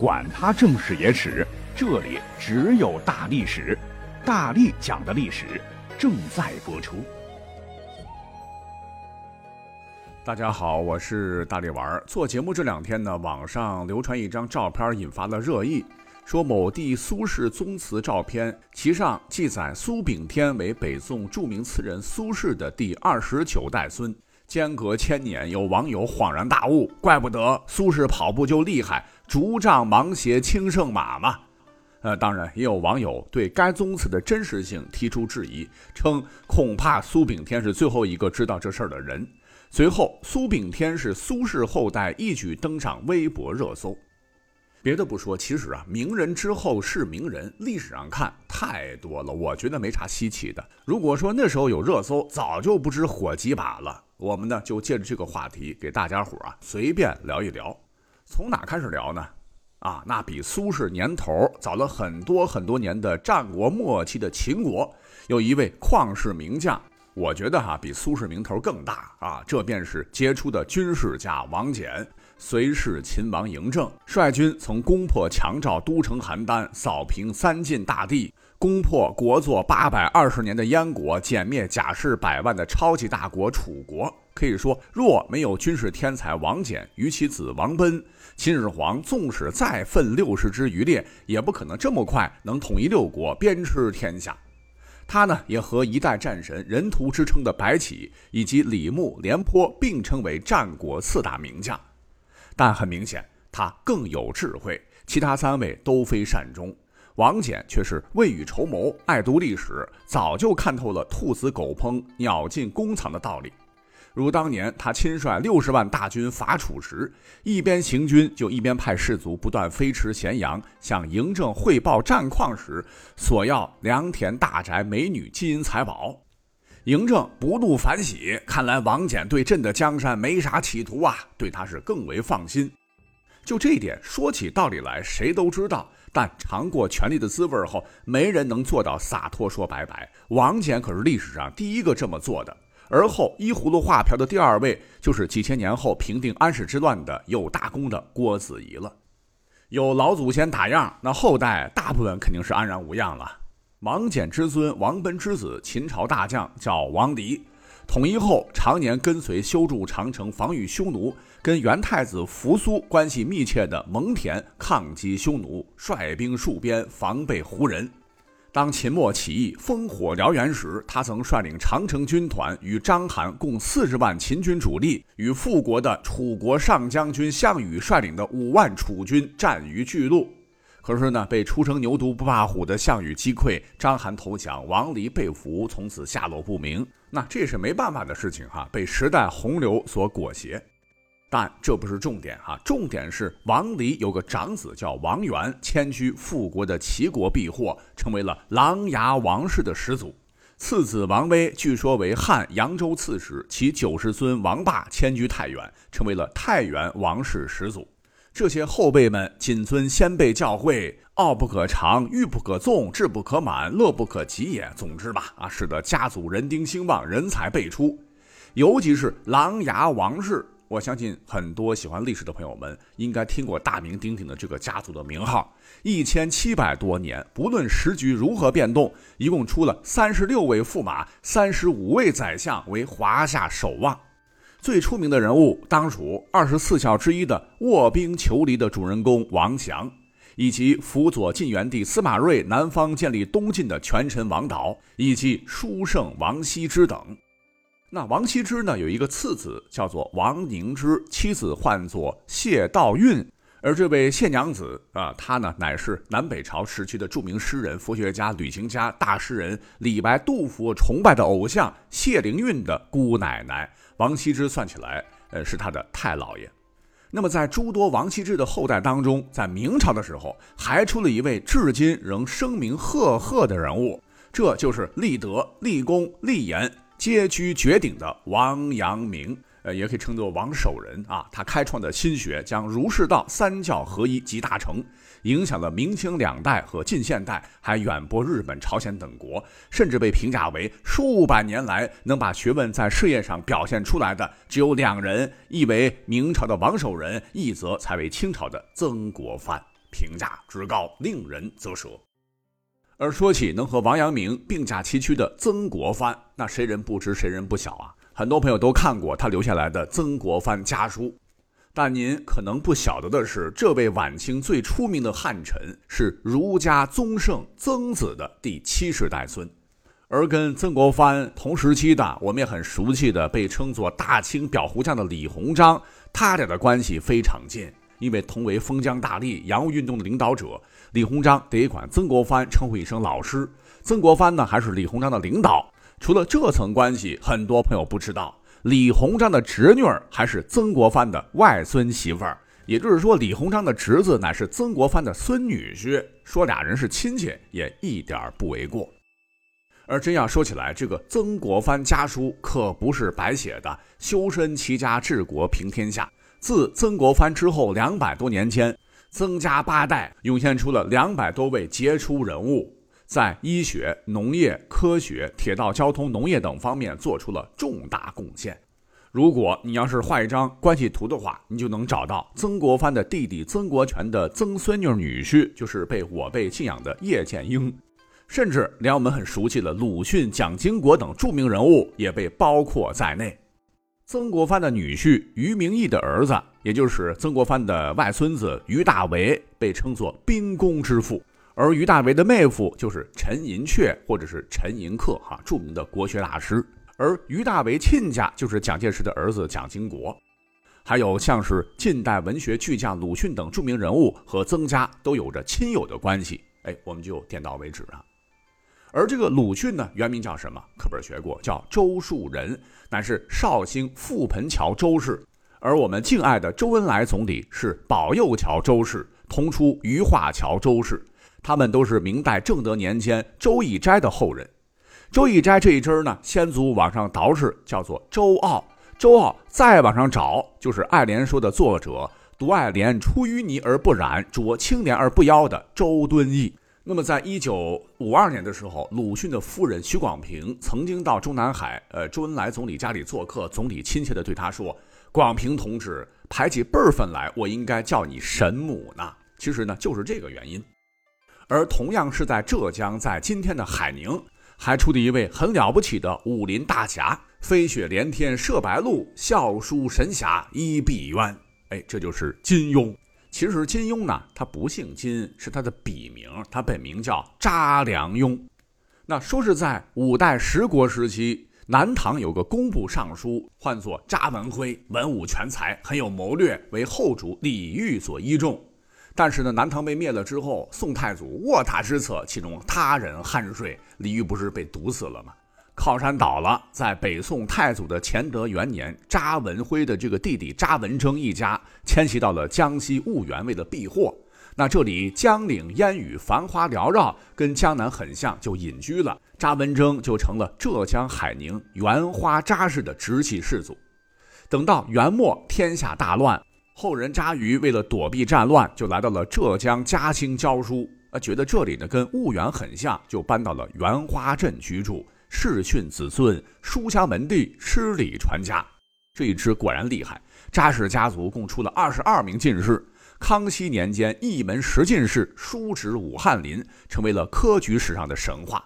管他正史野史，这里只有大历史，大力讲的历史正在播出。大家好，我是大力丸儿。做节目这两天呢，网上流传一张照片，引发了热议，说某地苏轼宗祠照片，其上记载苏炳添为北宋著名词人苏轼的第二十九代孙。间隔千年，有网友恍然大悟，怪不得苏轼跑步就厉害，竹杖芒鞋轻胜马嘛。呃，当然也有网友对该宗祠的真实性提出质疑，称恐怕苏炳添是最后一个知道这事儿的人。随后，苏炳添是苏轼后代，一举登上微博热搜。别的不说，其实啊，名人之后是名人，历史上看太多了，我觉得没啥稀奇的。如果说那时候有热搜，早就不知火几把了。我们呢就借着这个话题给大家伙啊随便聊一聊，从哪开始聊呢？啊，那比苏轼年头早了很多很多年的战国末期的秦国，有一位旷世名将，我觉得哈比苏轼名头更大啊，这便是杰出的军事家王翦。随侍秦王嬴政，率军曾攻破强赵都城邯郸，扫平三晋大地。攻破国祚八百二十年的燕国，歼灭甲士百万的超级大国楚国。可以说，若没有军事天才王翦与其子王贲，秦始皇纵使再奋六十之余烈，也不可能这么快能统一六国，鞭笞天下。他呢，也和一代战神、人屠之称的白起以及李牧、廉颇并称为战国四大名将。但很明显，他更有智慧，其他三位都非善终。王翦却是未雨绸缪，爱读历史，早就看透了“兔死狗烹，鸟尽弓藏”的道理。如当年他亲率六十万大军伐楚时，一边行军就一边派士卒不断飞驰咸阳，向嬴政汇报战况时，索要良田、大宅、美女、金银财宝。嬴政不怒反喜，看来王翦对朕的江山没啥企图啊，对他是更为放心。就这一点说起道理来，谁都知道。但尝过权力的滋味后，没人能做到洒脱说拜拜。王翦可是历史上第一个这么做的。而后依葫芦画瓢的第二位，就是几千年后平定安史之乱的有大功的郭子仪了。有老祖先打样，那后代大部分肯定是安然无恙了。王翦之孙王贲之子，秦朝大将叫王离。统一后，常年跟随修筑长城、防御匈奴，跟元太子扶苏关系密切的蒙恬抗击匈奴，率兵戍边，防备胡人。当秦末起义烽火燎原时，他曾率领长城军团与章邯共四十万秦军主力，与复国的楚国上将军项羽率领的五万楚军战于巨鹿。可是呢，被初生牛犊不怕虎的项羽击溃，章邯投降，王离被俘，从此下落不明。那这是没办法的事情哈，被时代洪流所裹挟。但这不是重点哈，重点是王离有个长子叫王元，迁居复国的齐国避祸，成为了琅琊王氏的始祖。次子王威据说为汉扬州刺史，其九世孙王霸迁居太原，成为了太原王氏始祖。这些后辈们谨遵先辈教诲，傲不可长，欲不可纵，志不可满，乐不可极也。总之吧，啊，使得家族人丁兴旺，人才辈出。尤其是琅琊王氏，我相信很多喜欢历史的朋友们应该听过大名鼎鼎的这个家族的名号。一千七百多年，不论时局如何变动，一共出了三十六位驸马，三十五位宰相为华夏守望。最出名的人物当属二十四孝之一的卧冰求鲤的主人公王祥，以及辅佐晋元帝司马睿南方建立东晋的权臣王导，以及书圣王羲之等。那王羲之呢，有一个次子叫做王凝之，妻子唤作谢道韫。而这位谢娘子啊，她呢乃是南北朝时期的著名诗人、佛学家、旅行家、大诗人李白、杜甫崇拜的偶像谢灵运的姑奶奶。王羲之算起来，呃，是他的太姥爷。那么，在诸多王羲之的后代当中，在明朝的时候，还出了一位至今仍声名赫赫的人物，这就是立德、立功、立言皆居绝顶的王阳明。呃，也可以称作王守仁啊。他开创的心学将儒释道三教合一集大成，影响了明清两代和近现代，还远播日本、朝鲜等国，甚至被评价为数百年来能把学问在事业上表现出来的只有两人，一为明朝的王守仁，一则才为清朝的曾国藩。评价之高，令人啧舌。而说起能和王阳明并驾齐驱的曾国藩，那谁人不知谁人不晓啊？很多朋友都看过他留下来的《曾国藩家书》，但您可能不晓得的是，这位晚清最出名的汉臣是儒家宗圣曾子的第七十代孙。而跟曾国藩同时期的，我们也很熟悉的，被称作大清裱糊匠的李鸿章，他俩的关系非常近，因为同为封疆大吏、洋务运动的领导者，李鸿章得管曾国藩称呼一声老师，曾国藩呢还是李鸿章的领导。除了这层关系，很多朋友不知道，李鸿章的侄女儿还是曾国藩的外孙媳妇儿，也就是说，李鸿章的侄子乃是曾国藩的孙女婿，说俩人是亲戚，也一点不为过。而真要说起来，这个曾国藩家书可不是白写的。修身齐家治国平天下。自曾国藩之后两百多年间，曾家八代涌现出了两百多位杰出人物，在医学、农业、科学、铁道交通、农业等方面做出了重大贡献。如果你要是画一张关系图的话，你就能找到曾国藩的弟弟曾国荃的曾孙女女婿，就是被我辈敬仰的叶剑英。甚至连我们很熟悉的鲁迅、蒋经国等著名人物也被包括在内。曾国藩的女婿于明义的儿子，也就是曾国藩的外孙子于大为，被称作兵工之父；而于大为的妹夫就是陈寅恪或者是陈寅恪，哈，著名的国学大师。而于大为亲家就是蒋介石的儿子蒋经国。还有像是近代文学巨匠鲁迅等著名人物和曾家都有着亲友的关系。哎，我们就点到为止啊。而这个鲁迅呢，原名叫什么？课本学过，叫周树人，乃是绍兴覆盆桥周氏。而我们敬爱的周恩来总理是保佑桥周氏，同出余化桥周氏。他们都是明代正德年间周以斋的后人。周以斋这一支呢，先祖往上倒是叫做周傲，周傲再往上找，就是《爱莲说》的作者，独爱莲出淤泥而不染，濯清涟而不妖的周敦颐。那么，在一九五二年的时候，鲁迅的夫人许广平曾经到中南海，呃，周恩来总理家里做客，总理亲切地对他说：“广平同志，排起辈分来，我应该叫你神母呢。”其实呢，就是这个原因。而同样是在浙江，在今天的海宁，还出的一位很了不起的武林大侠，飞雪连天射白鹿，笑书神侠倚碧鸳。哎，这就是金庸。其实金庸呢，他不姓金，是他的笔名，他本名叫查良镛。那说是在五代十国时期，南唐有个工部尚书，唤作查文辉，文武全才，很有谋略，为后主李煜所倚重。但是呢，南唐被灭了之后，宋太祖卧榻之侧，其中他人酣睡，李煜不是被毒死了吗？靠山倒了，在北宋太祖的乾德元年，查文辉的这个弟弟查文征一家迁徙到了江西婺源，为了避祸。那这里江岭烟雨，繁花缭绕，跟江南很像，就隐居了。查文征就成了浙江海宁原花查氏的直系氏族。等到元末，天下大乱，后人查瑜为了躲避战乱，就来到了浙江嘉兴教书。啊，觉得这里呢跟婺源很像，就搬到了元花镇居住。世训子孙，书香门第，诗礼传家。这一支果然厉害。查氏家族共出了二十二名进士。康熙年间，一门十进士，叔侄武翰林，成为了科举史上的神话。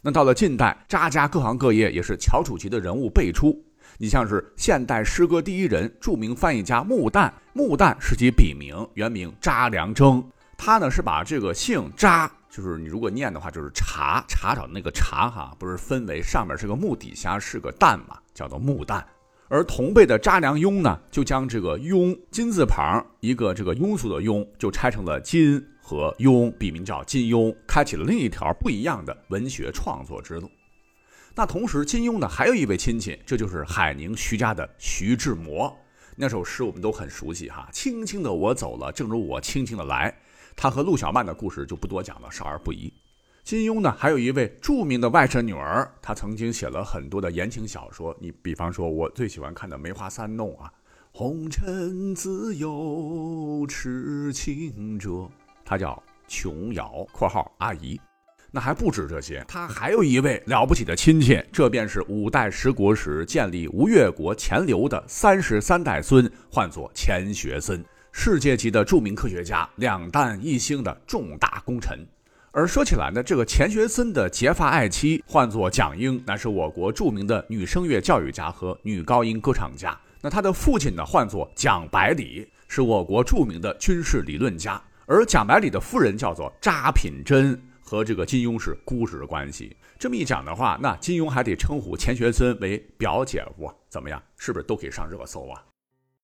那到了近代，查家各行各业也是翘楚级的人物辈出。你像是现代诗歌第一人、著名翻译家穆旦，穆旦是其笔名，原名查良铮。他呢是把这个姓查。就是你如果念的话，就是茶茶找那个茶哈，不是分为上面是个木，底下是个旦嘛，叫做木旦。而同辈的查良镛呢，就将这个镛金字旁一个这个庸俗的庸，就拆成了金和庸，笔名叫金庸，开启了另一条不一样的文学创作之路。那同时，金庸呢还有一位亲戚，这就是海宁徐家的徐志摩。那首诗我们都很熟悉哈，轻轻的我走了，正如我轻轻的来。他和陆小曼的故事就不多讲了，少儿不宜。金庸呢，还有一位著名的外甥女儿，她曾经写了很多的言情小说。你比方说，我最喜欢看的《梅花三弄》啊，“红尘自有痴情者”，她叫琼瑶（括号阿姨）。那还不止这些，他还有一位了不起的亲戚，这便是五代十国时建立吴越国钱镠的三十三代孙，唤作钱学森。世界级的著名科学家，两弹一星的重大功臣。而说起来呢，这个钱学森的结发爱妻唤作蒋英，那是我国著名的女声乐教育家和女高音歌唱家。那他的父亲呢，唤作蒋百里，是我国著名的军事理论家。而蒋百里的夫人叫做查品珍，和这个金庸是姑侄关系。这么一讲的话，那金庸还得称呼钱学森为表姐夫，怎么样？是不是都可以上热搜啊？